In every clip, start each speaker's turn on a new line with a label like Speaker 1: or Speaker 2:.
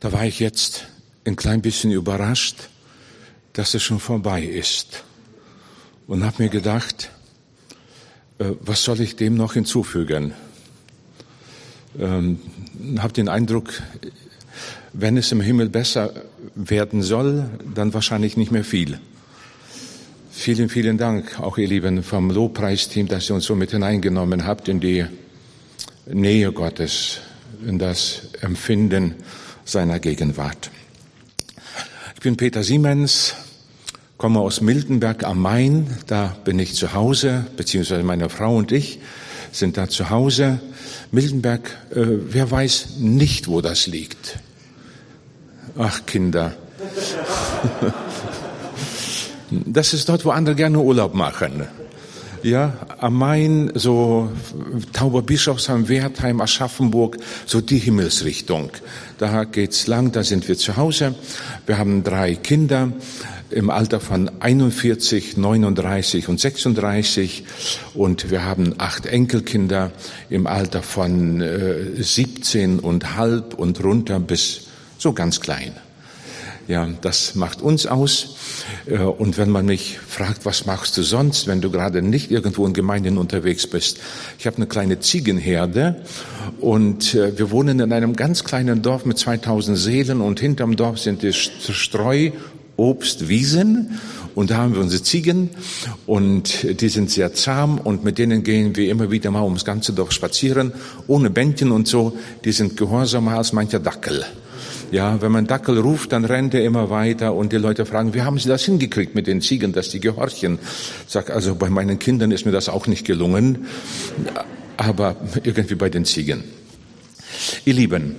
Speaker 1: Da war ich jetzt ein klein bisschen überrascht, dass es schon vorbei ist. Und habe mir gedacht, äh, was soll ich dem noch hinzufügen? Ähm, habe den Eindruck, wenn es im Himmel besser werden soll, dann wahrscheinlich nicht mehr viel. Vielen, vielen Dank, auch ihr Lieben vom Lobpreisteam, dass ihr uns so mit hineingenommen habt in die Nähe Gottes, in das Empfinden seiner Gegenwart. Ich bin Peter Siemens, komme aus Miltenberg am Main, da bin ich zu Hause, beziehungsweise meine Frau und ich sind da zu Hause. Miltenberg, äh, wer weiß nicht, wo das liegt. Ach Kinder. Das ist dort, wo andere gerne Urlaub machen. Ja, am Main, so Tauberbischofsheim, Wertheim, Aschaffenburg, so die Himmelsrichtung. Da geht's lang, da sind wir zu Hause. Wir haben drei Kinder im Alter von 41, 39 und 36 und wir haben acht Enkelkinder im Alter von äh, 17 und halb und runter bis so ganz klein. Ja, das macht uns aus. Äh, und wenn man mich fragt, was machst du sonst, wenn du gerade nicht irgendwo in Gemeinden unterwegs bist? Ich habe eine kleine Ziegenherde und äh, wir wohnen in einem ganz kleinen Dorf mit 2000 Seelen und hinterm Dorf sind die Streu Obstwiesen und da haben wir unsere Ziegen und die sind sehr zahm und mit denen gehen wir immer wieder mal ums ganze Dorf spazieren, ohne Bändchen und so. Die sind gehorsamer als mancher Dackel. Ja, wenn man Dackel ruft, dann rennt er immer weiter und die Leute fragen, wie haben Sie das hingekriegt mit den Ziegen, dass die gehorchen? Sag, also bei meinen Kindern ist mir das auch nicht gelungen, aber irgendwie bei den Ziegen. Ihr Lieben,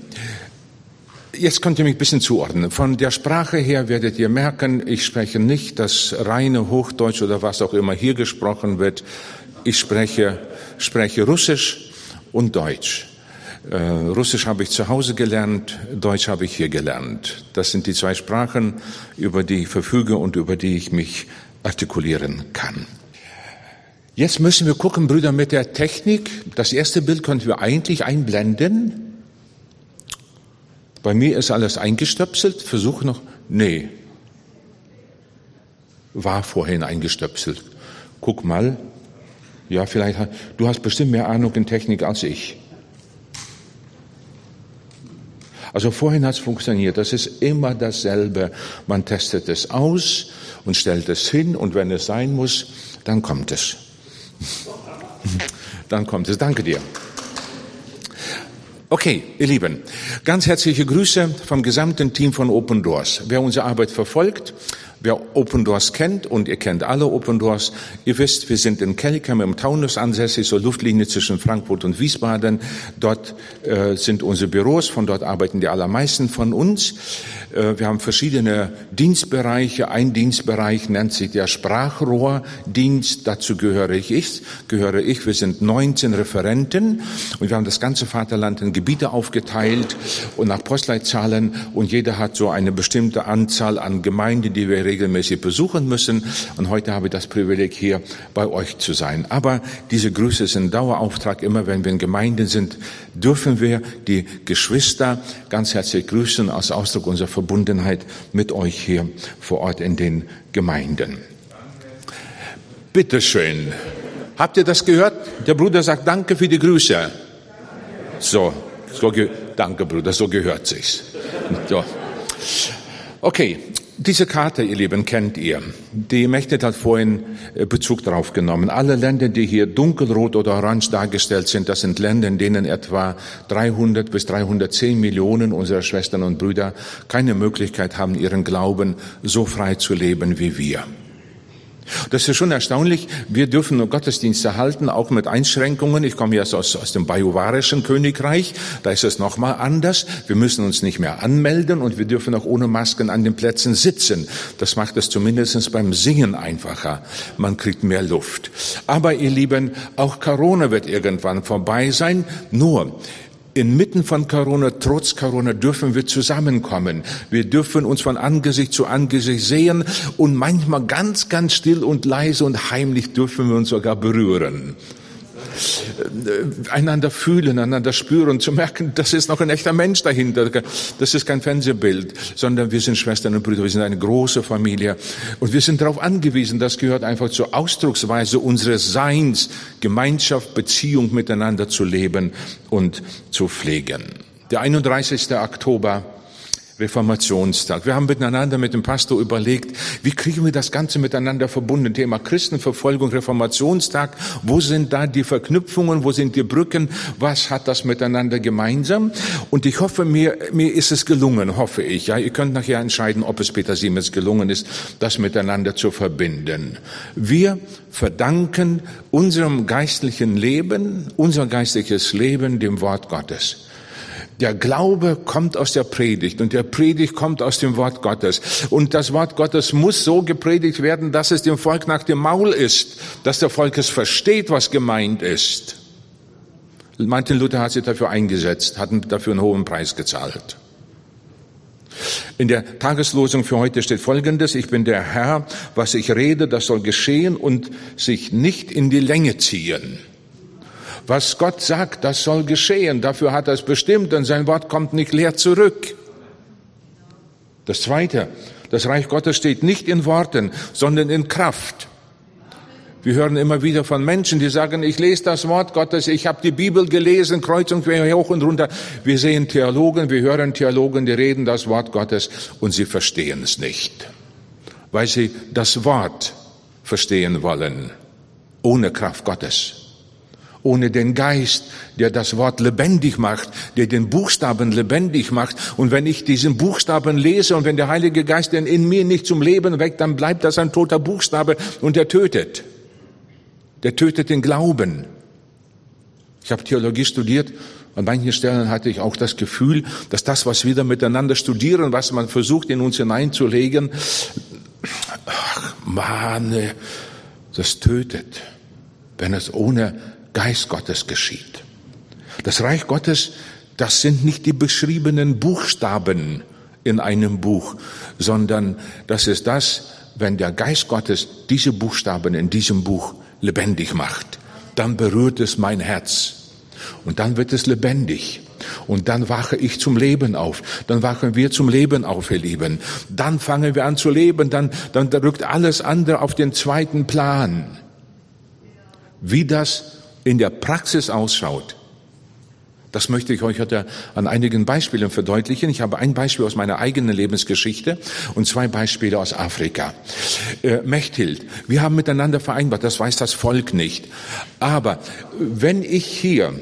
Speaker 1: Jetzt könnt ihr mich ein bisschen zuordnen. Von der Sprache her werdet ihr merken, ich spreche nicht das reine Hochdeutsch oder was auch immer hier gesprochen wird. Ich spreche, spreche Russisch und Deutsch. Äh, Russisch habe ich zu Hause gelernt, Deutsch habe ich hier gelernt. Das sind die zwei Sprachen, über die ich verfüge und über die ich mich artikulieren kann. Jetzt müssen wir gucken, Brüder, mit der Technik. Das erste Bild könnten wir eigentlich einblenden. Bei mir ist alles eingestöpselt. Versuche noch. Nee. War vorhin eingestöpselt. Guck mal. Ja, vielleicht. Du hast bestimmt mehr Ahnung in Technik als ich. Also vorhin hat es funktioniert. Das ist immer dasselbe. Man testet es aus und stellt es hin und wenn es sein muss, dann kommt es. dann kommt es. Danke dir. Okay, ihr Lieben, ganz herzliche Grüße vom gesamten Team von Open Doors. Wer unsere Arbeit verfolgt, Wer Open Doors kennt, und ihr kennt alle Open Doors, ihr wisst, wir sind in Kelligheim im Taunus ansässig, so Luftlinie zwischen Frankfurt und Wiesbaden. Dort äh, sind unsere Büros, von dort arbeiten die allermeisten von uns. Äh, wir haben verschiedene Dienstbereiche. Ein Dienstbereich nennt sich der Sprachrohrdienst. Dazu gehöre ich. ich gehöre ich. Wir sind 19 Referenten und wir haben das ganze Vaterland in Gebiete aufgeteilt und nach Postleitzahlen und jeder hat so eine bestimmte Anzahl an Gemeinden, die wir regelmäßig besuchen müssen. Und heute habe ich das Privileg, hier bei euch zu sein. Aber diese Grüße sind Dauerauftrag. Immer wenn wir in Gemeinden sind, dürfen wir die Geschwister ganz herzlich grüßen als Ausdruck unserer Verbundenheit mit euch hier vor Ort in den Gemeinden. Bitteschön. Habt ihr das gehört? Der Bruder sagt Danke für die Grüße. So, so danke Bruder, so gehört sich's. So. Okay, diese Karte, ihr Lieben, kennt ihr. Die Mächte hat vorhin äh, Bezug darauf genommen. Alle Länder, die hier dunkelrot oder orange dargestellt sind, das sind Länder, in denen etwa 300 bis 310 Millionen unserer Schwestern und Brüder keine Möglichkeit haben, ihren Glauben so frei zu leben wie wir. Das ist schon erstaunlich. Wir dürfen nur Gottesdienste halten, auch mit Einschränkungen. Ich komme jetzt aus, aus dem bajuwarischen Königreich. Da ist es nochmal anders. Wir müssen uns nicht mehr anmelden und wir dürfen auch ohne Masken an den Plätzen sitzen. Das macht es zumindest beim Singen einfacher. Man kriegt mehr Luft. Aber ihr Lieben, auch Corona wird irgendwann vorbei sein. Nur, Inmitten von Corona, trotz Corona dürfen wir zusammenkommen. Wir dürfen uns von Angesicht zu Angesicht sehen und manchmal ganz, ganz still und leise und heimlich dürfen wir uns sogar berühren. Äh, einander fühlen, einander spüren, zu merken, das ist noch ein echter Mensch dahinter. Das ist kein Fernsehbild, sondern wir sind Schwestern und Brüder, wir sind eine große Familie und wir sind darauf angewiesen, das gehört einfach zur Ausdrucksweise unseres Seins, Gemeinschaft, Beziehung miteinander zu leben und zu pflegen. Der 31. Oktober Reformationstag. Wir haben miteinander mit dem Pastor überlegt, wie kriegen wir das Ganze miteinander verbunden? Thema Christenverfolgung, Reformationstag. Wo sind da die Verknüpfungen? Wo sind die Brücken? Was hat das miteinander gemeinsam? Und ich hoffe, mir, mir ist es gelungen, hoffe ich. Ja, ihr könnt nachher entscheiden, ob es Peter Siemens gelungen ist, das miteinander zu verbinden. Wir verdanken unserem geistlichen Leben, unser geistliches Leben dem Wort Gottes. Der Glaube kommt aus der Predigt und der Predigt kommt aus dem Wort Gottes. Und das Wort Gottes muss so gepredigt werden, dass es dem Volk nach dem Maul ist, dass der Volk es versteht, was gemeint ist. Martin Luther hat sich dafür eingesetzt, hat dafür einen hohen Preis gezahlt. In der Tageslosung für heute steht Folgendes, ich bin der Herr, was ich rede, das soll geschehen und sich nicht in die Länge ziehen. Was Gott sagt, das soll geschehen. Dafür hat er es bestimmt und sein Wort kommt nicht leer zurück. Das Zweite, das Reich Gottes steht nicht in Worten, sondern in Kraft. Wir hören immer wieder von Menschen, die sagen, ich lese das Wort Gottes, ich habe die Bibel gelesen, kreuz und quer hoch und runter. Wir sehen Theologen, wir hören Theologen, die reden das Wort Gottes und sie verstehen es nicht, weil sie das Wort verstehen wollen, ohne Kraft Gottes ohne den Geist, der das Wort lebendig macht, der den Buchstaben lebendig macht. Und wenn ich diesen Buchstaben lese und wenn der Heilige Geist denn in mir nicht zum Leben weckt, dann bleibt das ein toter Buchstabe und der tötet. Der tötet den Glauben. Ich habe Theologie studiert. An manchen Stellen hatte ich auch das Gefühl, dass das, was wir da miteinander studieren, was man versucht in uns hineinzulegen, ach, Mann, das tötet, wenn es ohne Geist Gottes geschieht. Das Reich Gottes, das sind nicht die beschriebenen Buchstaben in einem Buch, sondern das ist das, wenn der Geist Gottes diese Buchstaben in diesem Buch lebendig macht, dann berührt es mein Herz und dann wird es lebendig. Und dann wache ich zum Leben auf. Dann wachen wir zum Leben auf, ihr Lieben. Dann fangen wir an zu leben. Dann, dann rückt alles andere auf den zweiten Plan. Wie das in der Praxis ausschaut, das möchte ich euch heute an einigen Beispielen verdeutlichen. Ich habe ein Beispiel aus meiner eigenen Lebensgeschichte und zwei Beispiele aus Afrika. Äh, Mechthild, wir haben miteinander vereinbart, das weiß das Volk nicht. Aber wenn ich hier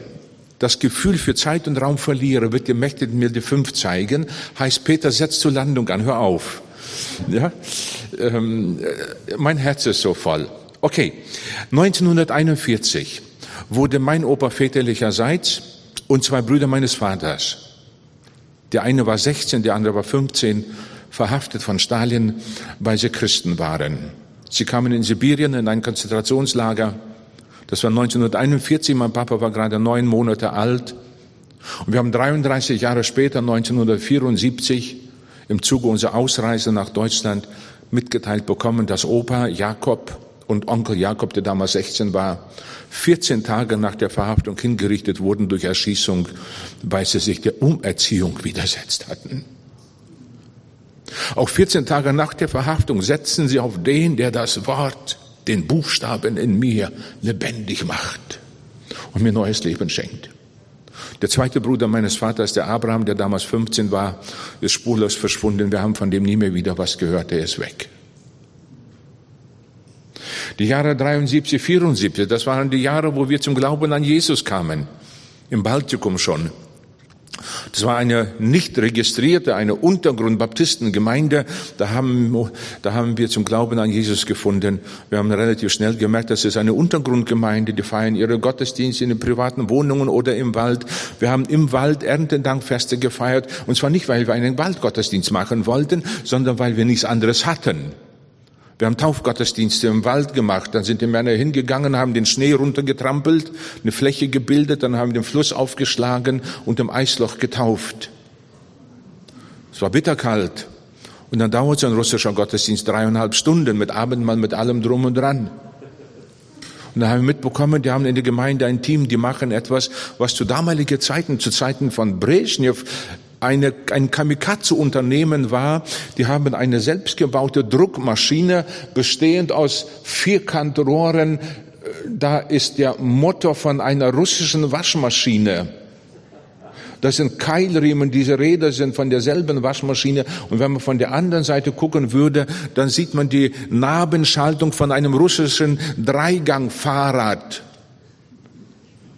Speaker 1: das Gefühl für Zeit und Raum verliere, wird dir Mechthild mir die fünf zeigen, heißt Peter, setz zur Landung an, hör auf. Ja? Ähm, äh, mein Herz ist so voll. Okay, 1941 wurde mein Opa väterlicherseits und zwei Brüder meines Vaters, der eine war 16, der andere war 15, verhaftet von Stalin, weil sie Christen waren. Sie kamen in Sibirien in ein Konzentrationslager. Das war 1941, mein Papa war gerade neun Monate alt. Und wir haben 33 Jahre später, 1974, im Zuge unserer Ausreise nach Deutschland mitgeteilt bekommen, dass Opa Jakob und Onkel Jakob, der damals 16 war, 14 Tage nach der Verhaftung hingerichtet wurden durch Erschießung, weil sie sich der Umerziehung widersetzt hatten. Auch 14 Tage nach der Verhaftung setzen sie auf den, der das Wort, den Buchstaben in mir lebendig macht und mir neues Leben schenkt. Der zweite Bruder meines Vaters, der Abraham, der damals 15 war, ist spurlos verschwunden. Wir haben von dem nie mehr wieder was gehört. Er ist weg. Die Jahre 73, 74, das waren die Jahre, wo wir zum Glauben an Jesus kamen. Im Baltikum schon. Das war eine nicht registrierte, eine Untergrundbaptistengemeinde. Da haben, da haben wir zum Glauben an Jesus gefunden. Wir haben relativ schnell gemerkt, das ist eine Untergrundgemeinde. Die feiern ihre Gottesdienste in den privaten Wohnungen oder im Wald. Wir haben im Wald Erntedankfeste gefeiert. Und zwar nicht, weil wir einen Waldgottesdienst machen wollten, sondern weil wir nichts anderes hatten. Wir haben Taufgottesdienste im Wald gemacht. Dann sind die Männer hingegangen, haben den Schnee runtergetrampelt, eine Fläche gebildet, dann haben den Fluss aufgeschlagen und im Eisloch getauft. Es war bitterkalt. Und dann dauert so ein russischer Gottesdienst dreieinhalb Stunden mit Abendmahl, mit allem drum und dran. Und da haben wir mitbekommen, die haben in der Gemeinde ein Team, die machen etwas, was zu damaligen Zeiten, zu Zeiten von Brezhnev, eine, ein Kamikaze-Unternehmen war. Die haben eine selbstgebaute Druckmaschine bestehend aus Vierkantrohren. Da ist der Motor von einer russischen Waschmaschine. Das sind Keilriemen, diese Räder sind von derselben Waschmaschine. Und wenn man von der anderen Seite gucken würde, dann sieht man die Nabenschaltung von einem russischen Dreigangfahrrad.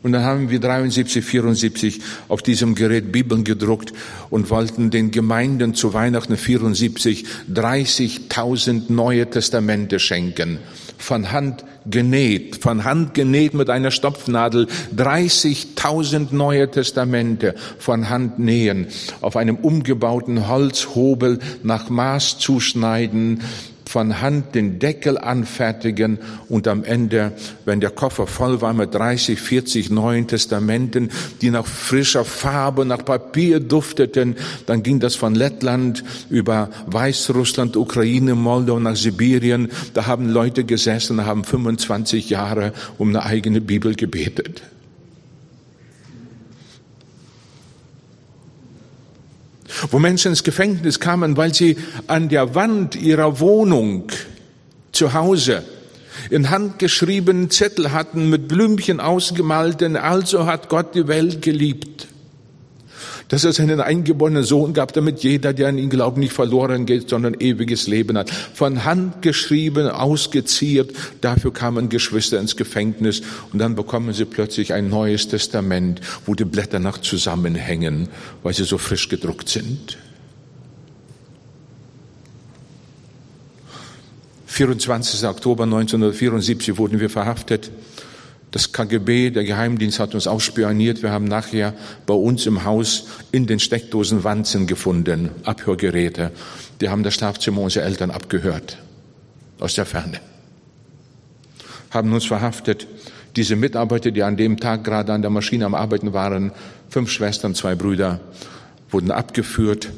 Speaker 1: Und dann haben wir 73, 74 auf diesem Gerät Bibeln gedruckt und wollten den Gemeinden zu Weihnachten 74 30.000 neue Testamente schenken. Von Hand genäht, von Hand genäht mit einer Stopfnadel. 30.000 neue Testamente von Hand nähen, auf einem umgebauten Holzhobel nach Maß zuschneiden, von Hand den Deckel anfertigen und am Ende, wenn der Koffer voll war mit 30, 40 Neuen Testamenten, die nach frischer Farbe, nach Papier dufteten, dann ging das von Lettland über Weißrussland, Ukraine, Moldau nach Sibirien. Da haben Leute gesessen, haben 25 Jahre um eine eigene Bibel gebetet. Wo Menschen ins Gefängnis kamen, weil sie an der Wand ihrer Wohnung zu Hause in handgeschriebenen Zettel hatten mit Blümchen ausgemalt, denn also hat Gott die Welt geliebt dass es einen eingeborenen Sohn gab, damit jeder, der an ihn glaubt, nicht verloren geht, sondern ewiges Leben hat. Von Hand geschrieben, ausgeziert, dafür kamen Geschwister ins Gefängnis und dann bekommen sie plötzlich ein neues Testament, wo die Blätter noch zusammenhängen, weil sie so frisch gedruckt sind. 24. Oktober 1974 wurden wir verhaftet. Das KGB, der Geheimdienst hat uns ausspioniert. Wir haben nachher bei uns im Haus in den Steckdosen Wanzen gefunden, Abhörgeräte. Die haben das Schlafzimmer unserer Eltern abgehört. Aus der Ferne. Haben uns verhaftet. Diese Mitarbeiter, die an dem Tag gerade an der Maschine am Arbeiten waren, fünf Schwestern, zwei Brüder, wurden abgeführt.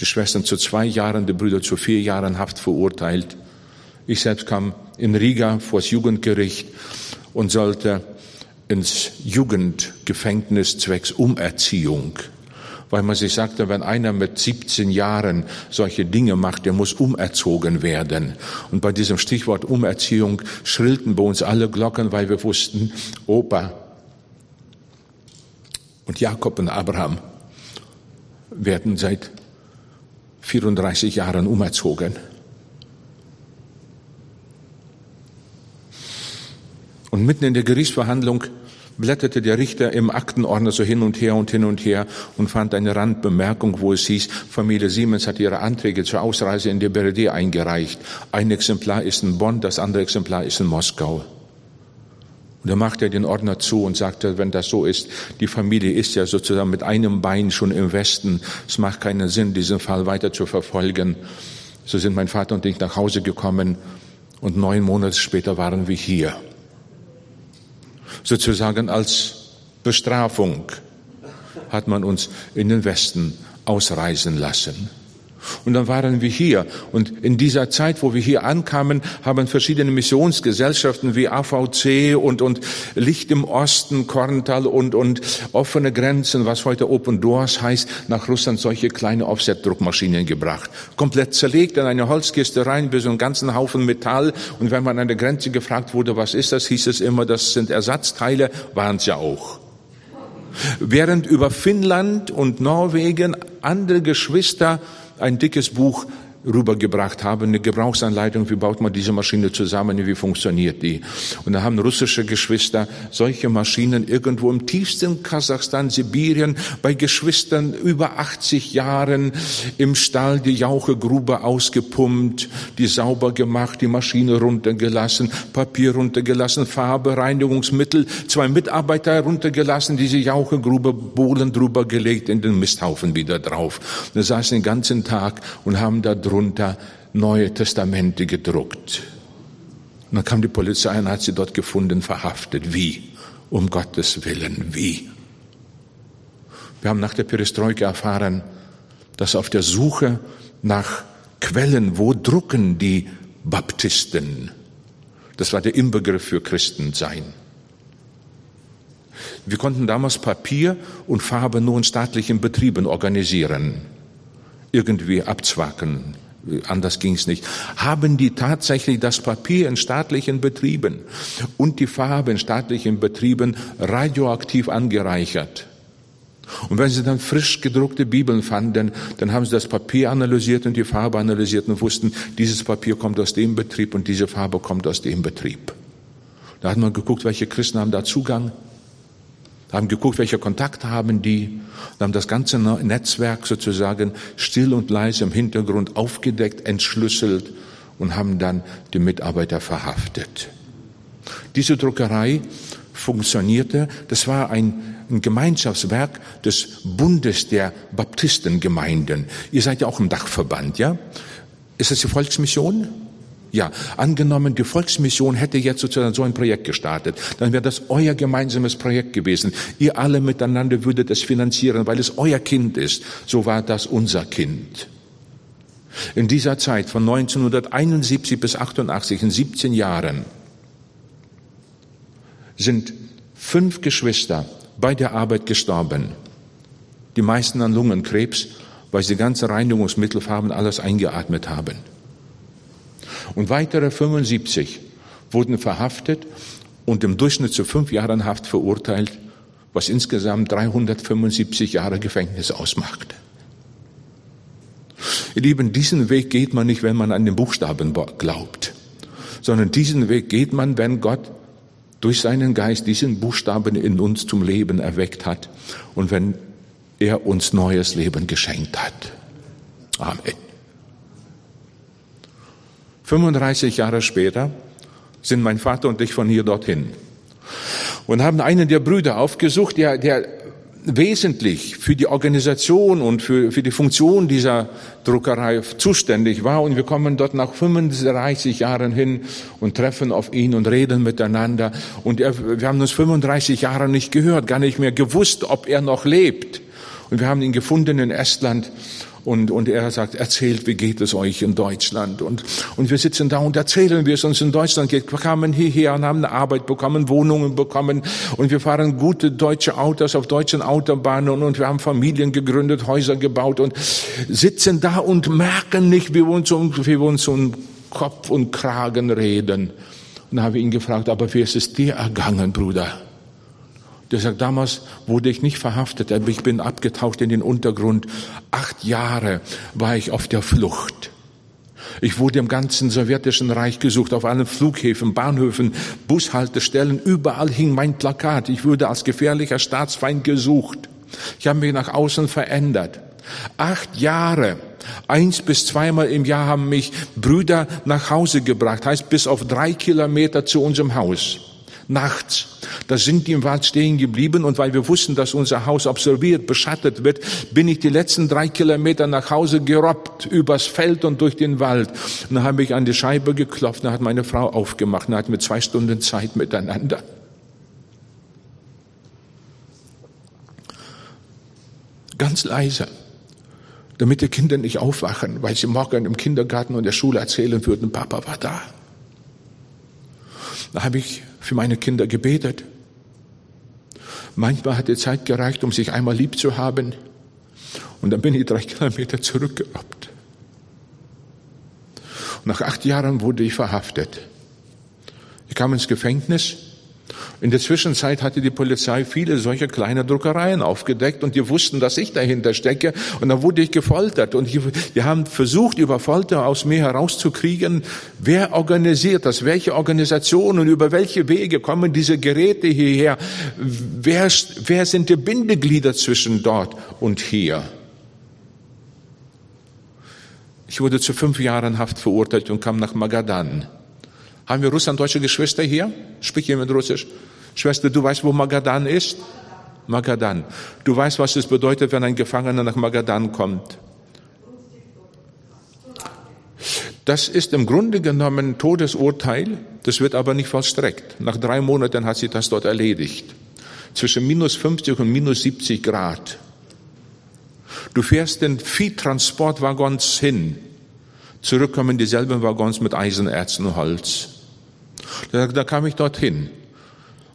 Speaker 1: Die Schwestern zu zwei Jahren, die Brüder zu vier Jahren Haft verurteilt. Ich selbst kam in Riga vor das Jugendgericht und sollte ins Jugendgefängnis zwecks Umerziehung. Weil man sich sagte, wenn einer mit 17 Jahren solche Dinge macht, der muss umerzogen werden. Und bei diesem Stichwort Umerziehung schrillten bei uns alle Glocken, weil wir wussten, Opa und Jakob und Abraham werden seit 34 Jahren umerzogen. Und mitten in der Gerichtsverhandlung blätterte der Richter im Aktenordner so hin und her und hin und her und fand eine Randbemerkung, wo es hieß, Familie Siemens hat ihre Anträge zur Ausreise in die BRD eingereicht. Ein Exemplar ist in Bonn, das andere Exemplar ist in Moskau. Und da machte er den Ordner zu und sagte, wenn das so ist, die Familie ist ja sozusagen mit einem Bein schon im Westen. Es macht keinen Sinn, diesen Fall weiter zu verfolgen. So sind mein Vater und ich nach Hause gekommen und neun Monate später waren wir hier sozusagen als Bestrafung hat man uns in den Westen ausreisen lassen. Und dann waren wir hier. Und in dieser Zeit, wo wir hier ankamen, haben verschiedene Missionsgesellschaften wie AVC und, und Licht im Osten, Korntal und, und offene Grenzen, was heute Open Doors heißt, nach Russland solche kleine Offset-Druckmaschinen gebracht. Komplett zerlegt in eine Holzkiste rein, bis einen ganzen Haufen Metall. Und wenn man an der Grenze gefragt wurde, was ist das, hieß es immer, das sind Ersatzteile, waren es ja auch. Während über Finnland und Norwegen andere Geschwister ein dickes Buch rübergebracht haben, eine Gebrauchsanleitung, wie baut man diese Maschine zusammen, wie funktioniert die. Und da haben russische Geschwister solche Maschinen irgendwo im tiefsten Kasachstan, Sibirien, bei Geschwistern über 80 Jahren im Stall die Jauchegrube ausgepumpt, die sauber gemacht, die Maschine runtergelassen, Papier runtergelassen, Farbe, Reinigungsmittel, zwei Mitarbeiter runtergelassen, diese Jauchegrube, Bohlen drüber gelegt, in den Misthaufen wieder drauf. Da saßen den ganzen Tag und haben da darunter Neue Testamente gedruckt. Und dann kam die Polizei und hat sie dort gefunden, verhaftet. Wie? Um Gottes Willen, wie? Wir haben nach der Perestroika erfahren, dass auf der Suche nach Quellen, wo drucken die Baptisten, Das war der Inbegriff für Christensein. Wir konnten damals Papier und Farbe nur in staatlichen Betrieben organisieren, irgendwie abzwacken. Anders ging es nicht. Haben die tatsächlich das Papier in staatlichen Betrieben und die Farbe in staatlichen Betrieben radioaktiv angereichert? Und wenn sie dann frisch gedruckte Bibeln fanden, dann haben sie das Papier analysiert und die Farbe analysiert und wussten, dieses Papier kommt aus dem Betrieb und diese Farbe kommt aus dem Betrieb. Da hat man geguckt, welche Christen haben da Zugang haben geguckt, welche Kontakte haben die, haben das ganze Netzwerk sozusagen still und leise im Hintergrund aufgedeckt, entschlüsselt und haben dann die Mitarbeiter verhaftet. Diese Druckerei funktionierte, das war ein, ein Gemeinschaftswerk des Bundes der Baptistengemeinden. Ihr seid ja auch im Dachverband, ja? Ist das die Volksmission? Ja, angenommen, die Volksmission hätte jetzt sozusagen so ein Projekt gestartet, dann wäre das euer gemeinsames Projekt gewesen. Ihr alle miteinander würdet es finanzieren, weil es euer Kind ist. So war das unser Kind. In dieser Zeit von 1971 bis 88, in 17 Jahren, sind fünf Geschwister bei der Arbeit gestorben. Die meisten an Lungenkrebs, weil sie ganze Reinigungsmittelfarben alles eingeatmet haben. Und weitere 75 wurden verhaftet und im Durchschnitt zu fünf Jahren Haft verurteilt, was insgesamt 375 Jahre Gefängnis ausmacht. Ihr Lieben, diesen Weg geht man nicht, wenn man an den Buchstaben glaubt, sondern diesen Weg geht man, wenn Gott durch seinen Geist diesen Buchstaben in uns zum Leben erweckt hat und wenn er uns neues Leben geschenkt hat. Amen. 35 Jahre später sind mein Vater und ich von hier dorthin und haben einen der Brüder aufgesucht, der, der wesentlich für die Organisation und für, für die Funktion dieser Druckerei zuständig war. Und wir kommen dort nach 35 Jahren hin und treffen auf ihn und reden miteinander. Und er, wir haben uns 35 Jahre nicht gehört, gar nicht mehr gewusst, ob er noch lebt. Und wir haben ihn gefunden in Estland und, und er sagt, erzählt, wie geht es euch in Deutschland? Und, und wir sitzen da und erzählen, wie es uns in Deutschland geht. Wir kamen hierher und haben eine Arbeit bekommen, Wohnungen bekommen. Und wir fahren gute deutsche Autos auf deutschen Autobahnen. Und wir haben Familien gegründet, Häuser gebaut und sitzen da und merken nicht, wie wir uns um, wie wir uns um Kopf und Kragen reden. Und dann habe ich ihn gefragt, aber wie ist es dir ergangen, Bruder? Der sagt, damals wurde ich nicht verhaftet, aber ich bin abgetaucht in den Untergrund. Acht Jahre war ich auf der Flucht. Ich wurde im ganzen sowjetischen Reich gesucht, auf allen Flughäfen, Bahnhöfen, Bushaltestellen, überall hing mein Plakat. Ich wurde als gefährlicher Staatsfeind gesucht. Ich habe mich nach außen verändert. Acht Jahre, eins bis zweimal im Jahr haben mich Brüder nach Hause gebracht, heißt bis auf drei Kilometer zu unserem Haus nachts. Da sind die im Wald stehen geblieben und weil wir wussten, dass unser Haus observiert, beschattet wird, bin ich die letzten drei Kilometer nach Hause gerobbt, übers Feld und durch den Wald. Und dann habe ich an die Scheibe geklopft, dann hat meine Frau aufgemacht, dann hatten wir zwei Stunden Zeit miteinander. Ganz leise, damit die Kinder nicht aufwachen, weil sie morgen im Kindergarten und der Schule erzählen würden, Papa war da. Da habe ich für meine Kinder gebetet. Manchmal hat die Zeit gereicht, um sich einmal lieb zu haben. Und dann bin ich drei Kilometer zurückgerobbt. Nach acht Jahren wurde ich verhaftet. Ich kam ins Gefängnis in der Zwischenzeit hatte die Polizei viele solcher kleine Druckereien aufgedeckt und die wussten, dass ich dahinter stecke und dann wurde ich gefoltert und die haben versucht, über Folter aus mir herauszukriegen, wer organisiert das, welche Organisationen, über welche Wege kommen diese Geräte hierher, wer, wer sind die Bindeglieder zwischen dort und hier. Ich wurde zu fünf Jahren Haft verurteilt und kam nach Magadan. Haben wir russlanddeutsche Geschwister hier? Sprich jemand Russisch? Schwester, du weißt, wo Magadan ist? Magadan. Du weißt, was es bedeutet, wenn ein Gefangener nach Magadan kommt. Das ist im Grunde genommen Todesurteil, das wird aber nicht vollstreckt. Nach drei Monaten hat sie das dort erledigt. Zwischen minus 50 und minus 70 Grad. Du fährst in Viehtransportwaggons hin. Zurück kommen dieselben Waggons mit Eisenerzen und Holz. Da, da kam ich dorthin.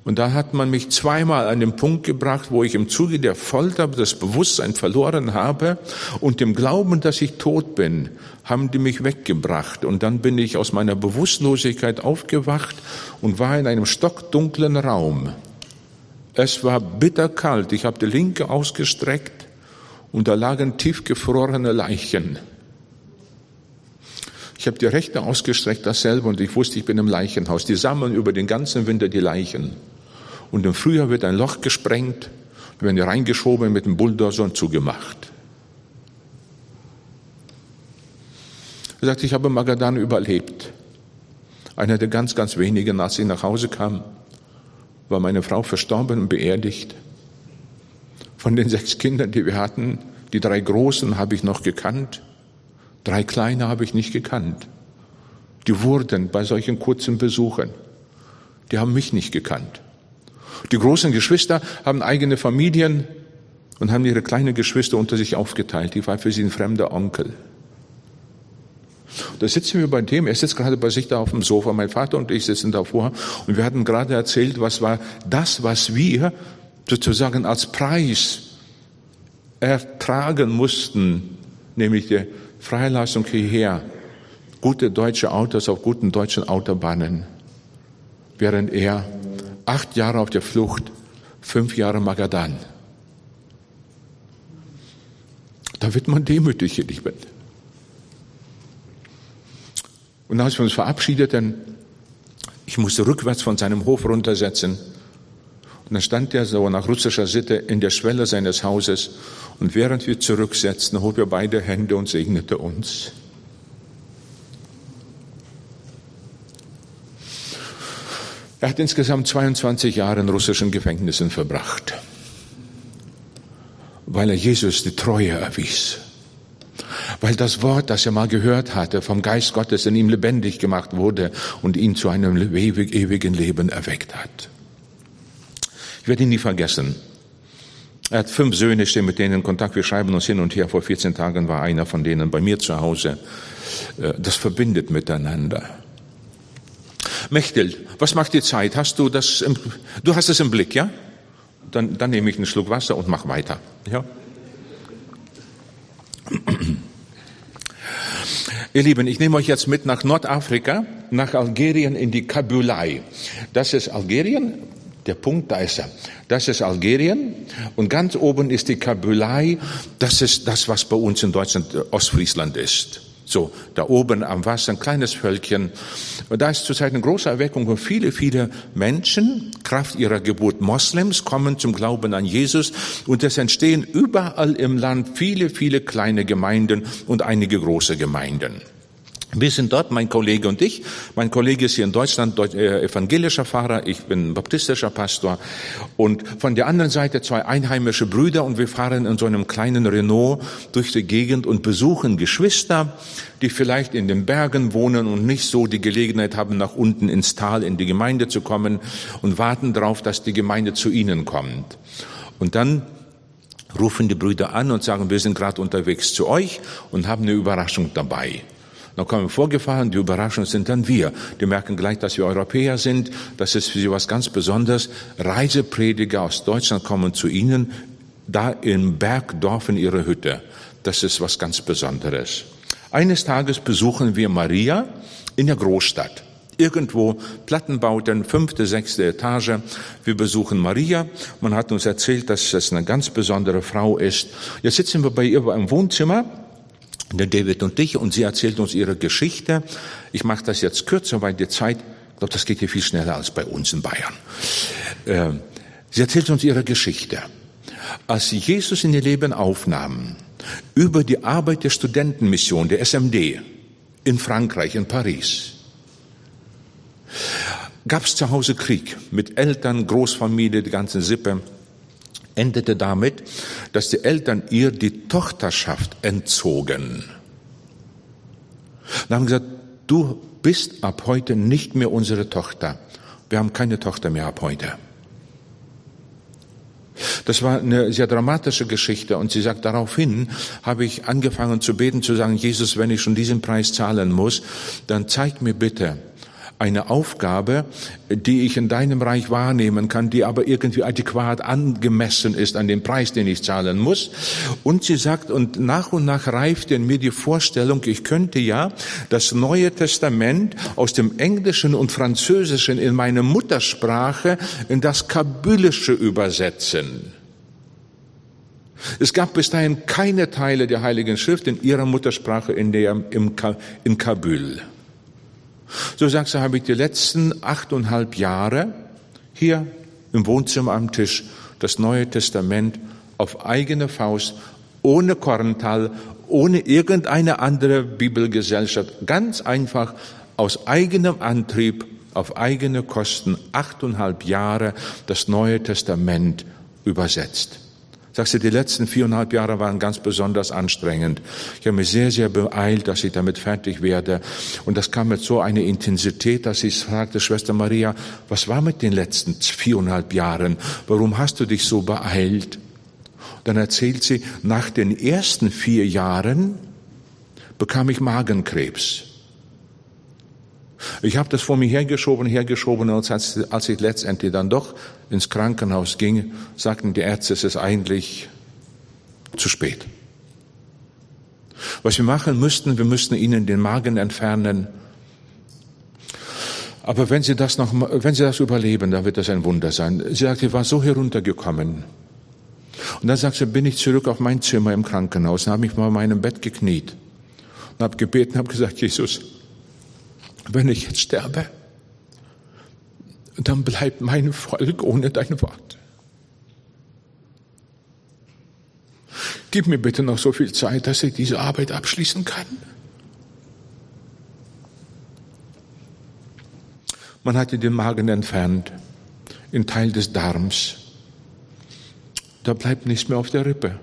Speaker 1: Und da hat man mich zweimal an den Punkt gebracht, wo ich im Zuge der Folter das Bewusstsein verloren habe und dem Glauben, dass ich tot bin, haben die mich weggebracht. Und dann bin ich aus meiner Bewusstlosigkeit aufgewacht und war in einem stockdunklen Raum. Es war bitterkalt. Ich habe die linke ausgestreckt und da lagen tiefgefrorene Leichen. Ich habe die rechte ausgestreckt, dasselbe, und ich wusste, ich bin im Leichenhaus. Die sammeln über den ganzen Winter die Leichen. Und im Frühjahr wird ein Loch gesprengt, werden die reingeschoben mit dem Bulldozer und zugemacht. Er sagt, ich habe Magadan überlebt. Einer der ganz, ganz wenigen, als ich nach Hause kam, war meine Frau verstorben und beerdigt. Von den sechs Kindern, die wir hatten, die drei Großen habe ich noch gekannt, drei Kleine habe ich nicht gekannt. Die wurden bei solchen kurzen Besuchen, die haben mich nicht gekannt. Die großen Geschwister haben eigene Familien und haben ihre kleinen Geschwister unter sich aufgeteilt. Die war für sie ein fremder Onkel. Da sitzen wir bei dem, er sitzt gerade bei sich da auf dem Sofa, mein Vater und ich sitzen davor und wir hatten gerade erzählt, was war das, was wir sozusagen als Preis ertragen mussten, nämlich die Freilassung hierher, gute deutsche Autos auf guten deutschen Autobahnen, während er acht Jahre auf der Flucht, fünf Jahre Magadan. Da wird man demütig, ihr Lieben. Und als wir uns verabschiedeten, ich musste rückwärts von seinem Hof runtersetzen. Und dann stand er so nach russischer Sitte in der Schwelle seines Hauses. Und während wir zurücksetzten, hob er beide Hände und segnete uns. Er hat insgesamt 22 Jahre in russischen Gefängnissen verbracht, weil er Jesus die Treue erwies, weil das Wort, das er mal gehört hatte, vom Geist Gottes in ihm lebendig gemacht wurde und ihn zu einem ewigen Leben erweckt hat. Ich werde ihn nie vergessen. Er hat fünf Söhne, stehen mit denen in Kontakt. Wir schreiben uns hin und her. Vor 14 Tagen war einer von denen bei mir zu Hause. Äh, das verbindet miteinander. Mechtel, was macht die Zeit? Hast du das, im, du hast es im Blick, ja? Dann, dann nehme ich einen Schluck Wasser und mach weiter, ja? Ihr Lieben, ich nehme euch jetzt mit nach Nordafrika, nach Algerien in die Kabylei. Das ist Algerien, der Punkt, da ist er. Das ist Algerien und ganz oben ist die Kabylei. Das ist das, was bei uns in Deutschland Ostfriesland ist. So, da oben am Wasser, ein kleines Völkchen. Und da ist zurzeit eine große Erweckung, wo viele, viele Menschen, Kraft ihrer Geburt Moslems, kommen zum Glauben an Jesus. Und es entstehen überall im Land viele, viele kleine Gemeinden und einige große Gemeinden. Wir sind dort, mein Kollege und ich. Mein Kollege ist hier in Deutschland äh, evangelischer Pfarrer, ich bin baptistischer Pastor. Und von der anderen Seite zwei einheimische Brüder und wir fahren in so einem kleinen Renault durch die Gegend und besuchen Geschwister, die vielleicht in den Bergen wohnen und nicht so die Gelegenheit haben, nach unten ins Tal in die Gemeinde zu kommen und warten darauf, dass die Gemeinde zu ihnen kommt. Und dann rufen die Brüder an und sagen, wir sind gerade unterwegs zu euch und haben eine Überraschung dabei. Dann kommen wir vorgefahren, die Überraschung sind dann wir. Die merken gleich, dass wir Europäer sind. Das ist für sie was ganz Besonderes. Reiseprediger aus Deutschland kommen zu ihnen, da im Bergdorf in ihre Hütte. Das ist was ganz Besonderes. Eines Tages besuchen wir Maria in der Großstadt. Irgendwo Plattenbauten, fünfte, sechste Etage. Wir besuchen Maria. Man hat uns erzählt, dass es eine ganz besondere Frau ist. Jetzt sitzen wir bei ihr im Wohnzimmer der David und dich, und sie erzählt uns ihre Geschichte. Ich mache das jetzt kürzer, weil die Zeit, ich glaube, das geht hier viel schneller als bei uns in Bayern. Ähm, sie erzählt uns ihre Geschichte. Als sie Jesus in ihr Leben aufnahmen, über die Arbeit der Studentenmission, der SMD, in Frankreich, in Paris, gab es zu Hause Krieg mit Eltern, Großfamilie, die ganze Sippe endete damit, dass die Eltern ihr die Tochterschaft entzogen. Und haben gesagt, du bist ab heute nicht mehr unsere Tochter. Wir haben keine Tochter mehr ab heute. Das war eine sehr dramatische Geschichte und sie sagt, daraufhin habe ich angefangen zu beten, zu sagen, Jesus, wenn ich schon diesen Preis zahlen muss, dann zeig mir bitte eine Aufgabe, die ich in deinem Reich wahrnehmen kann, die aber irgendwie adäquat angemessen ist an den Preis, den ich zahlen muss. Und sie sagt, und nach und nach reift in mir die Vorstellung, ich könnte ja das Neue Testament aus dem Englischen und Französischen in meine Muttersprache in das Kabylische übersetzen. Es gab bis dahin keine Teile der Heiligen Schrift in ihrer Muttersprache in, der, im, in Kabyl. So sagst du, habe ich die letzten achteinhalb Jahre hier im Wohnzimmer am Tisch das Neue Testament auf eigene Faust, ohne Korntal, ohne irgendeine andere Bibelgesellschaft, ganz einfach aus eigenem Antrieb, auf eigene Kosten, achteinhalb Jahre das Neue Testament übersetzt. Sagst du, die letzten viereinhalb Jahre waren ganz besonders anstrengend. Ich habe mich sehr, sehr beeilt, dass ich damit fertig werde. Und das kam mit so einer Intensität, dass ich fragte, Schwester Maria, was war mit den letzten viereinhalb Jahren? Warum hast du dich so beeilt? Dann erzählt sie, nach den ersten vier Jahren bekam ich Magenkrebs. Ich habe das vor mir hergeschoben, hergeschoben und als ich letztendlich dann doch ins Krankenhaus ging, sagten die Ärzte, es ist eigentlich zu spät. Was wir machen müssten, wir müssten ihnen den Magen entfernen. Aber wenn sie das noch, wenn sie das überleben, dann wird das ein Wunder sein. Sie sagt, ich war so heruntergekommen. Und dann sagt sie, bin ich zurück auf mein Zimmer im Krankenhaus und habe mich mal in meinem Bett gekniet und habe gebeten, habe gesagt, Jesus, wenn ich jetzt sterbe, dann bleibt mein Volk ohne dein Wort. Gib mir bitte noch so viel Zeit, dass ich diese Arbeit abschließen kann. Man hatte den Magen entfernt, in Teil des Darms. Da bleibt nichts mehr auf der Rippe.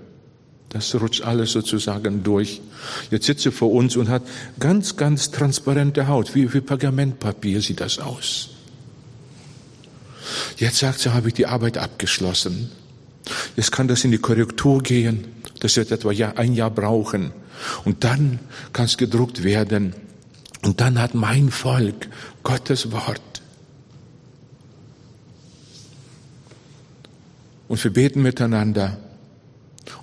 Speaker 1: Das rutscht alles sozusagen durch. Jetzt sitzt sie vor uns und hat ganz, ganz transparente Haut. Wie, wie Pergamentpapier sieht das aus. Jetzt sagt sie, habe ich die Arbeit abgeschlossen. Jetzt kann das in die Korrektur gehen. Das wird etwa ein Jahr brauchen. Und dann kann es gedruckt werden. Und dann hat mein Volk Gottes Wort. Und wir beten miteinander.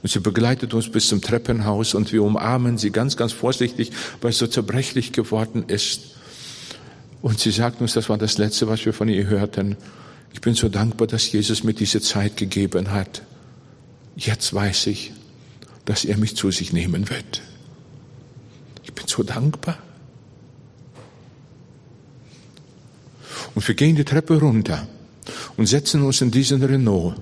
Speaker 1: Und sie begleitet uns bis zum Treppenhaus und wir umarmen sie ganz, ganz vorsichtig, weil es so zerbrechlich geworden ist. Und sie sagt uns, das war das Letzte, was wir von ihr hörten. Ich bin so dankbar, dass Jesus mir diese Zeit gegeben hat. Jetzt weiß ich, dass er mich zu sich nehmen wird. Ich bin so dankbar. Und wir gehen die Treppe runter und setzen uns in diesen Renault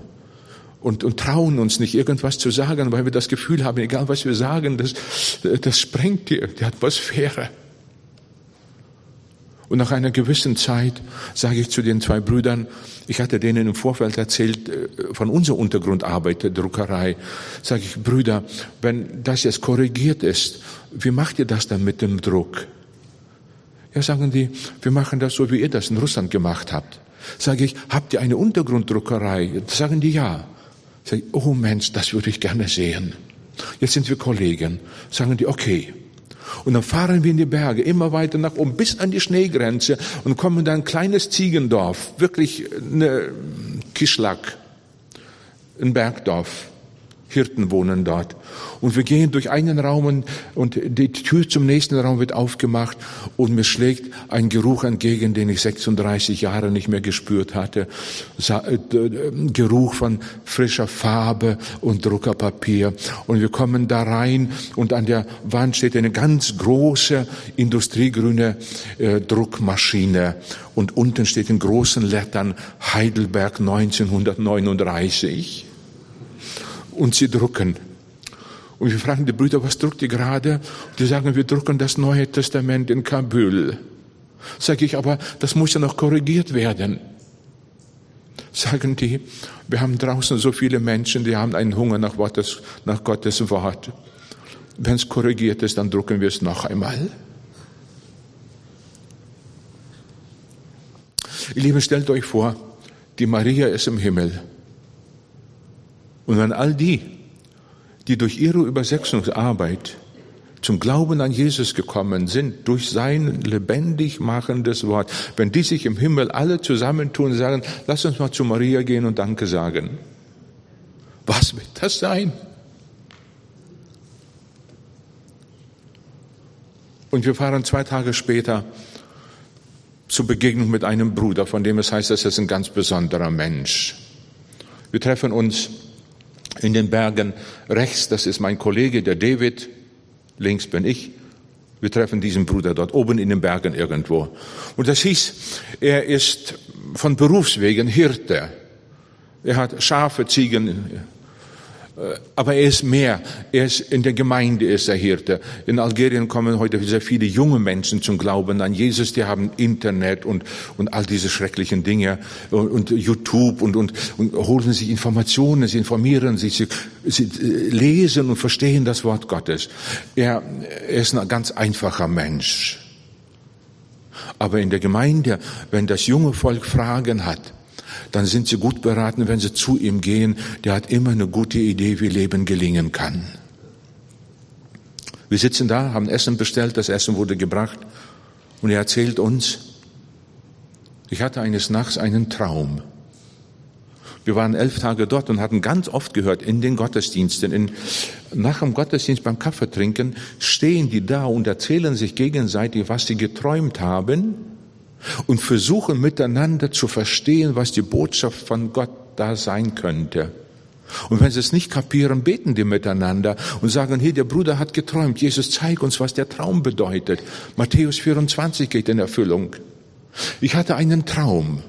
Speaker 1: und, und trauen uns nicht irgendwas zu sagen, weil wir das Gefühl haben, egal was wir sagen, das, das sprengt die, die Atmosphäre. Und nach einer gewissen Zeit sage ich zu den zwei Brüdern, ich hatte denen im Vorfeld erzählt äh, von unserer Untergrundarbeit der Druckerei, sage ich, Brüder, wenn das jetzt korrigiert ist, wie macht ihr das dann mit dem Druck? Ja, sagen die, wir machen das so, wie ihr das in Russland gemacht habt. Sage ich, habt ihr eine Untergrunddruckerei? Sagen die ja. Sag ich, oh Mensch, das würde ich gerne sehen. Jetzt sind wir Kollegen. Sagen die, okay. Und dann fahren wir in die Berge, immer weiter nach oben, bis an die Schneegrenze und kommen dann ein kleines Ziegendorf, wirklich eine Kischlack, ein Bergdorf. Hirten wohnen dort. Und wir gehen durch einen Raum und, die Tür zum nächsten Raum wird aufgemacht und mir schlägt ein Geruch entgegen, den ich 36 Jahre nicht mehr gespürt hatte. Äh, Geruch von frischer Farbe und Druckerpapier. Und wir kommen da rein und an der Wand steht eine ganz große industriegrüne äh, Druckmaschine und unten steht in großen Lettern Heidelberg 1939 und sie drucken. Und wir fragen die Brüder, was druckt ihr gerade? Und die sagen, wir drucken das Neue Testament in Kabul. Sag ich, aber das muss ja noch korrigiert werden. Sagen die, wir haben draußen so viele Menschen, die haben einen Hunger nach Gottes, nach Gottes Wort. Wenn es korrigiert ist, dann drucken wir es noch einmal. Ihr Lieben, stellt euch vor, die Maria ist im Himmel. Und wenn all die, die durch ihre Übersetzungsarbeit zum Glauben an Jesus gekommen sind durch sein lebendig machendes Wort, wenn die sich im Himmel alle zusammentun und sagen, lass uns mal zu Maria gehen und Danke sagen. Was wird das sein? Und wir fahren zwei Tage später zur Begegnung mit einem Bruder, von dem es heißt, dass er ein ganz besonderer Mensch. Wir treffen uns in den Bergen rechts, das ist mein Kollege, der David, links bin ich. Wir treffen diesen Bruder dort oben in den Bergen irgendwo. Und das hieß, er ist von Berufswegen Hirte. Er hat Schafe, Ziegen, aber er ist mehr. Er ist in der Gemeinde ist er Hirte. In Algerien kommen heute sehr viele junge Menschen zum Glauben an Jesus. Die haben Internet und, und all diese schrecklichen Dinge und, und YouTube und, und, und holen sich Informationen, sie informieren sich, sie, sie lesen und verstehen das Wort Gottes. Er, er ist ein ganz einfacher Mensch. Aber in der Gemeinde, wenn das junge Volk Fragen hat, dann sind sie gut beraten, wenn sie zu ihm gehen. Der hat immer eine gute Idee, wie Leben gelingen kann. Wir sitzen da, haben Essen bestellt, das Essen wurde gebracht und er erzählt uns, ich hatte eines Nachts einen Traum. Wir waren elf Tage dort und hatten ganz oft gehört in den Gottesdiensten, in, nach dem Gottesdienst beim Kaffeetrinken stehen die da und erzählen sich gegenseitig, was sie geträumt haben und versuchen miteinander zu verstehen, was die Botschaft von Gott da sein könnte. Und wenn sie es nicht kapieren, beten die miteinander und sagen, hey, der Bruder hat geträumt. Jesus, zeig uns, was der Traum bedeutet. Matthäus 24 geht in Erfüllung. Ich hatte einen Traum.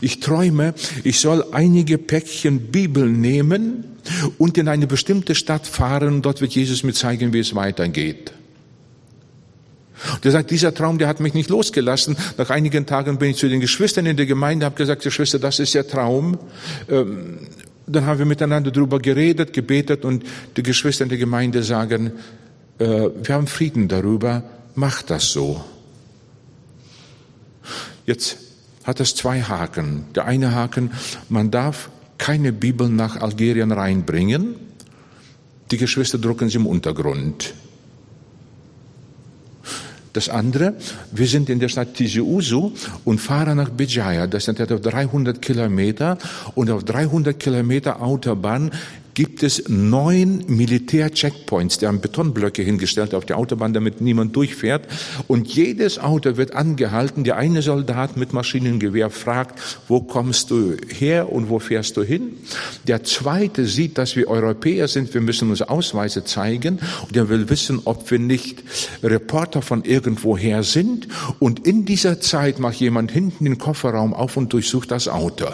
Speaker 1: Ich träume, ich soll einige Päckchen Bibel nehmen und in eine bestimmte Stadt fahren. Dort wird Jesus mir zeigen, wie es weitergeht. Der sagt, dieser Traum, der hat mich nicht losgelassen. Nach einigen Tagen bin ich zu den Geschwistern in der Gemeinde, habe gesagt, Geschwister, das ist der Traum. Ähm, dann haben wir miteinander darüber geredet, gebetet und die Geschwister in der Gemeinde sagen, äh, wir haben Frieden darüber, macht das so. Jetzt hat es zwei Haken. Der eine Haken, man darf keine Bibel nach Algerien reinbringen. Die Geschwister drucken sie im Untergrund. Das andere, wir sind in der Stadt Tiziuzu und fahren nach Bijaya. Das sind etwa 300 Kilometer und auf 300 Kilometer Autobahn gibt es neun Militär-Checkpoints. Die haben Betonblöcke hingestellt auf der Autobahn, damit niemand durchfährt. Und jedes Auto wird angehalten. Der eine Soldat mit Maschinengewehr fragt, wo kommst du her und wo fährst du hin? Der zweite sieht, dass wir Europäer sind. Wir müssen uns Ausweise zeigen. Und er will wissen, ob wir nicht Reporter von irgendwoher sind. Und in dieser Zeit macht jemand hinten den Kofferraum auf und durchsucht das Auto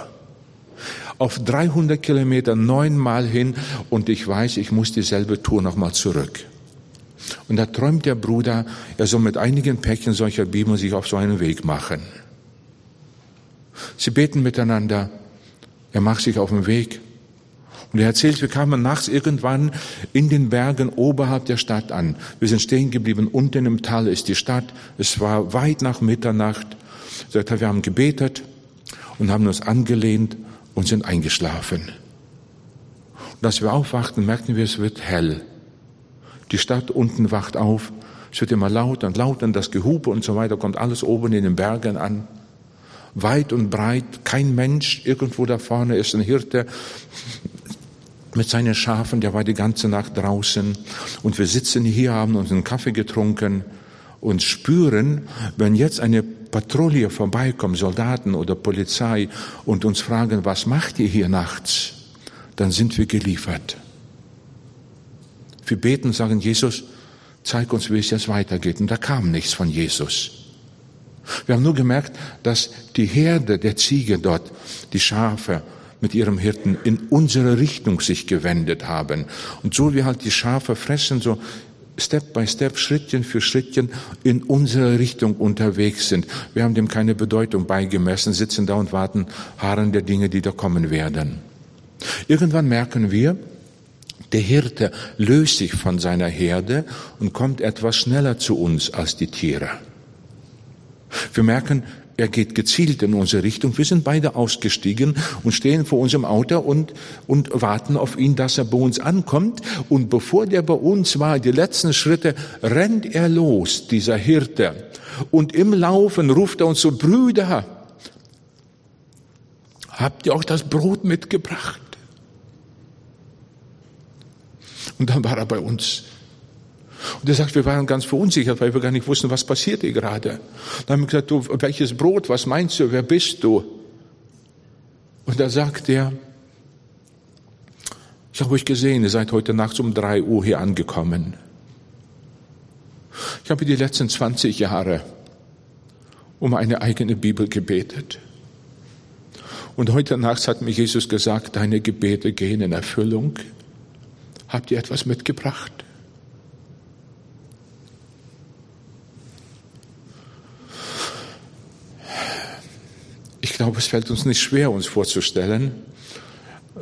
Speaker 1: auf 300 Kilometer neunmal hin und ich weiß, ich muss dieselbe Tour nochmal zurück. Und da träumt der Bruder, er soll mit einigen Päckchen solcher Bibeln sich auf so einen Weg machen. Sie beten miteinander, er macht sich auf den Weg. Und er erzählt, wir kamen nachts irgendwann in den Bergen oberhalb der Stadt an. Wir sind stehen geblieben, unten im Tal ist die Stadt. Es war weit nach Mitternacht. Sagt er, wir haben gebetet und haben uns angelehnt und sind eingeschlafen. Und als wir aufwachten, merkten wir, es wird hell. Die Stadt unten wacht auf, es wird immer lauter und lauter und das Gehupe und so weiter kommt alles oben in den Bergen an. Weit und breit, kein Mensch, irgendwo da vorne ist ein Hirte mit seinen Schafen, der war die ganze Nacht draußen. Und wir sitzen hier, haben uns einen Kaffee getrunken und spüren, wenn jetzt eine Patrouille vorbeikommen, Soldaten oder Polizei und uns fragen, was macht ihr hier nachts? Dann sind wir geliefert. Wir beten, sagen Jesus, zeig uns, wie es jetzt weitergeht. Und da kam nichts von Jesus. Wir haben nur gemerkt, dass die Herde der Ziege dort, die Schafe, mit ihrem Hirten in unsere Richtung sich gewendet haben. Und so wie halt die Schafe fressen, so Step by Step, Schrittchen für Schrittchen in unsere Richtung unterwegs sind. Wir haben dem keine Bedeutung beigemessen, sitzen da und warten, harren der Dinge, die da kommen werden. Irgendwann merken wir, der Hirte löst sich von seiner Herde und kommt etwas schneller zu uns als die Tiere. Wir merken, er geht gezielt in unsere Richtung. Wir sind beide ausgestiegen und stehen vor unserem Auto und, und warten auf ihn, dass er bei uns ankommt. Und bevor der bei uns war, die letzten Schritte, rennt er los, dieser Hirte. Und im Laufen ruft er uns so, Brüder, habt ihr auch das Brot mitgebracht? Und dann war er bei uns. Und er sagt, wir waren ganz verunsichert, weil wir gar nicht wussten, was passiert hier gerade. Dann haben wir gesagt, du, welches Brot, was meinst du, wer bist du? Und da sagt er, ich habe euch gesehen, ihr seid heute Nacht um drei Uhr hier angekommen. Ich habe die letzten 20 Jahre um eine eigene Bibel gebetet. Und heute Nacht hat mir Jesus gesagt, deine Gebete gehen in Erfüllung. Habt ihr etwas mitgebracht? Ich glaube, es fällt uns nicht schwer, uns vorzustellen,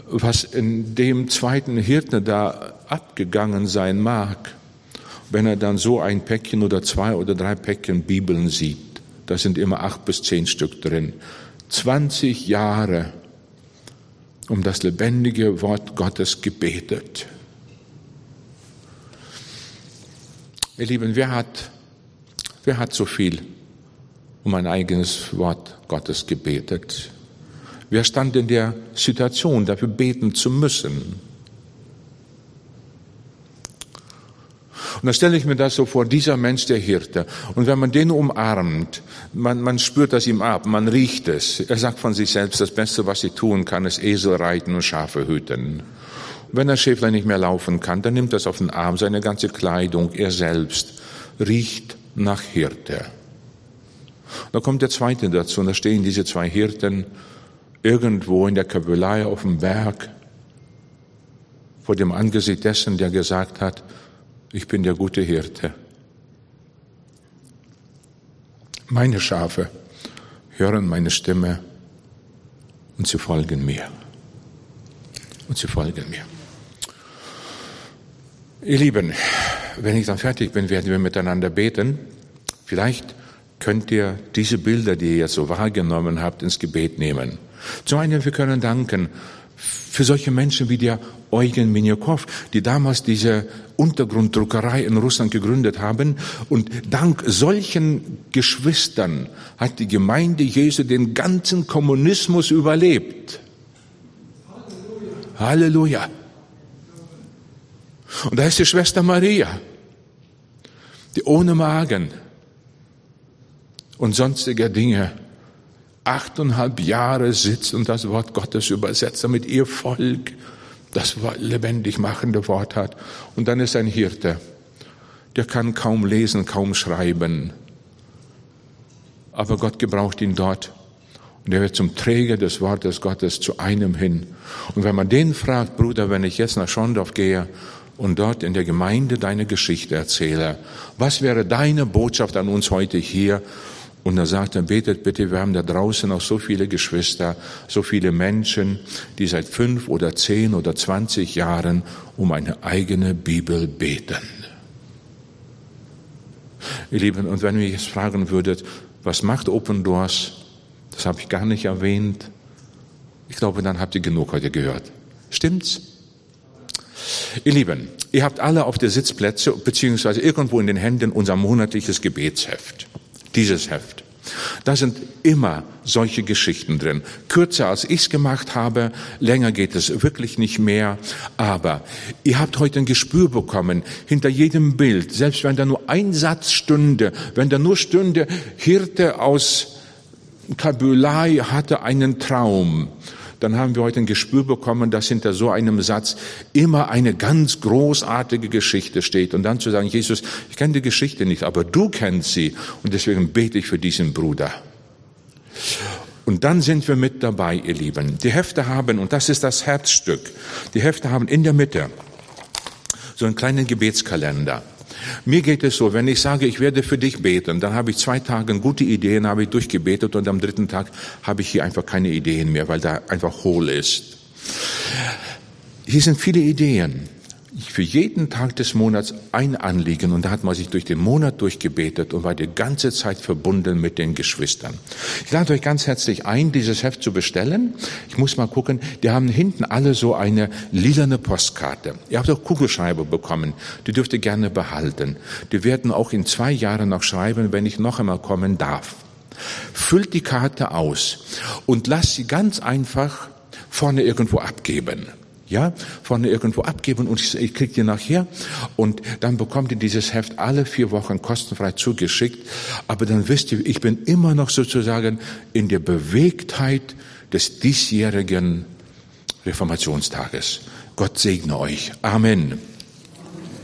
Speaker 1: was in dem zweiten Hirten da abgegangen sein mag, wenn er dann so ein Päckchen oder zwei oder drei Päckchen Bibeln sieht. Da sind immer acht bis zehn Stück drin. 20 Jahre um das lebendige Wort Gottes gebetet. Ihr Lieben, wer hat, wer hat so viel um ein eigenes Wort Gottes gebetet? Wer stand in der Situation, dafür beten zu müssen? Und da stelle ich mir das so vor, dieser Mensch, der Hirte. Und wenn man den umarmt, man, man spürt das ihm ab, man riecht es. Er sagt von sich selbst, das Beste, was ich tun kann, ist Esel reiten und Schafe hüten. Und wenn der Schäflein nicht mehr laufen kann, dann nimmt es auf den Arm, seine ganze Kleidung, er selbst riecht nach Hirte. Da kommt der zweite dazu, und da stehen diese zwei Hirten irgendwo in der Kabelei auf dem Berg vor dem Angesicht dessen, der gesagt hat, ich bin der gute Hirte. Meine Schafe hören meine Stimme und sie folgen mir. Und sie folgen mir. Ihr Lieben, wenn ich dann fertig bin, werden wir miteinander beten. Vielleicht könnt ihr diese Bilder, die ihr jetzt so wahrgenommen habt, ins Gebet nehmen. Zum einen, wir können danken für solche Menschen wie der Eugen Minyakow, die damals diese Untergrunddruckerei in Russland gegründet haben. Und dank solchen Geschwistern hat die Gemeinde Jesu den ganzen Kommunismus überlebt. Halleluja. Halleluja. Und da ist die Schwester Maria, die ohne Magen und sonstige Dinge achteinhalb Jahre sitzt und das Wort Gottes übersetzt, damit ihr Volk das lebendig machende Wort hat. Und dann ist ein Hirte, der kann kaum lesen, kaum schreiben. Aber Gott gebraucht ihn dort. Und er wird zum Träger des Wortes Gottes zu einem hin. Und wenn man den fragt, Bruder, wenn ich jetzt nach Schondorf gehe und dort in der Gemeinde deine Geschichte erzähle, was wäre deine Botschaft an uns heute hier? Und er sagte, betet bitte, wir haben da draußen auch so viele Geschwister, so viele Menschen, die seit fünf oder zehn oder zwanzig Jahren um eine eigene Bibel beten. Ihr Lieben, und wenn ihr jetzt fragen würdet, was macht Open Doors? Das habe ich gar nicht erwähnt. Ich glaube, dann habt ihr genug heute gehört. Stimmt's? Ihr Lieben, ihr habt alle auf der Sitzplätze beziehungsweise irgendwo in den Händen unser monatliches Gebetsheft dieses Heft. Da sind immer solche Geschichten drin. Kürzer als ich es gemacht habe, länger geht es wirklich nicht mehr. Aber ihr habt heute ein Gespür bekommen, hinter jedem Bild, selbst wenn da nur ein Satz stünde, wenn da nur stünde, Hirte aus Kabylei hatte einen Traum dann haben wir heute ein Gespür bekommen, dass hinter so einem Satz immer eine ganz großartige Geschichte steht. Und dann zu sagen, Jesus, ich kenne die Geschichte nicht, aber du kennst sie. Und deswegen bete ich für diesen Bruder. Und dann sind wir mit dabei, ihr Lieben. Die Hefte haben, und das ist das Herzstück, die Hefte haben in der Mitte so einen kleinen Gebetskalender. Mir geht es so, wenn ich sage, ich werde für dich beten, dann habe ich zwei Tage gute Ideen, habe ich durchgebetet und am dritten Tag habe ich hier einfach keine Ideen mehr, weil da einfach hohl ist. Hier sind viele Ideen. Für jeden Tag des Monats ein Anliegen und da hat man sich durch den Monat durchgebetet und war die ganze Zeit verbunden mit den Geschwistern. Ich lade euch ganz herzlich ein, dieses Heft zu bestellen. Ich muss mal gucken, die haben hinten alle so eine lilane Postkarte. Ihr habt auch Kugelschreiber bekommen, die dürft ihr gerne behalten. Die werden auch in zwei Jahren noch schreiben, wenn ich noch einmal kommen darf. Füllt die Karte aus und lasst sie ganz einfach vorne irgendwo abgeben ja, vorne irgendwo abgeben und ich, ich kriege die nachher und dann bekommt ihr dieses Heft alle vier Wochen kostenfrei zugeschickt. Aber dann wisst ihr, ich bin immer noch sozusagen in der Bewegtheit des diesjährigen Reformationstages. Gott segne euch. Amen.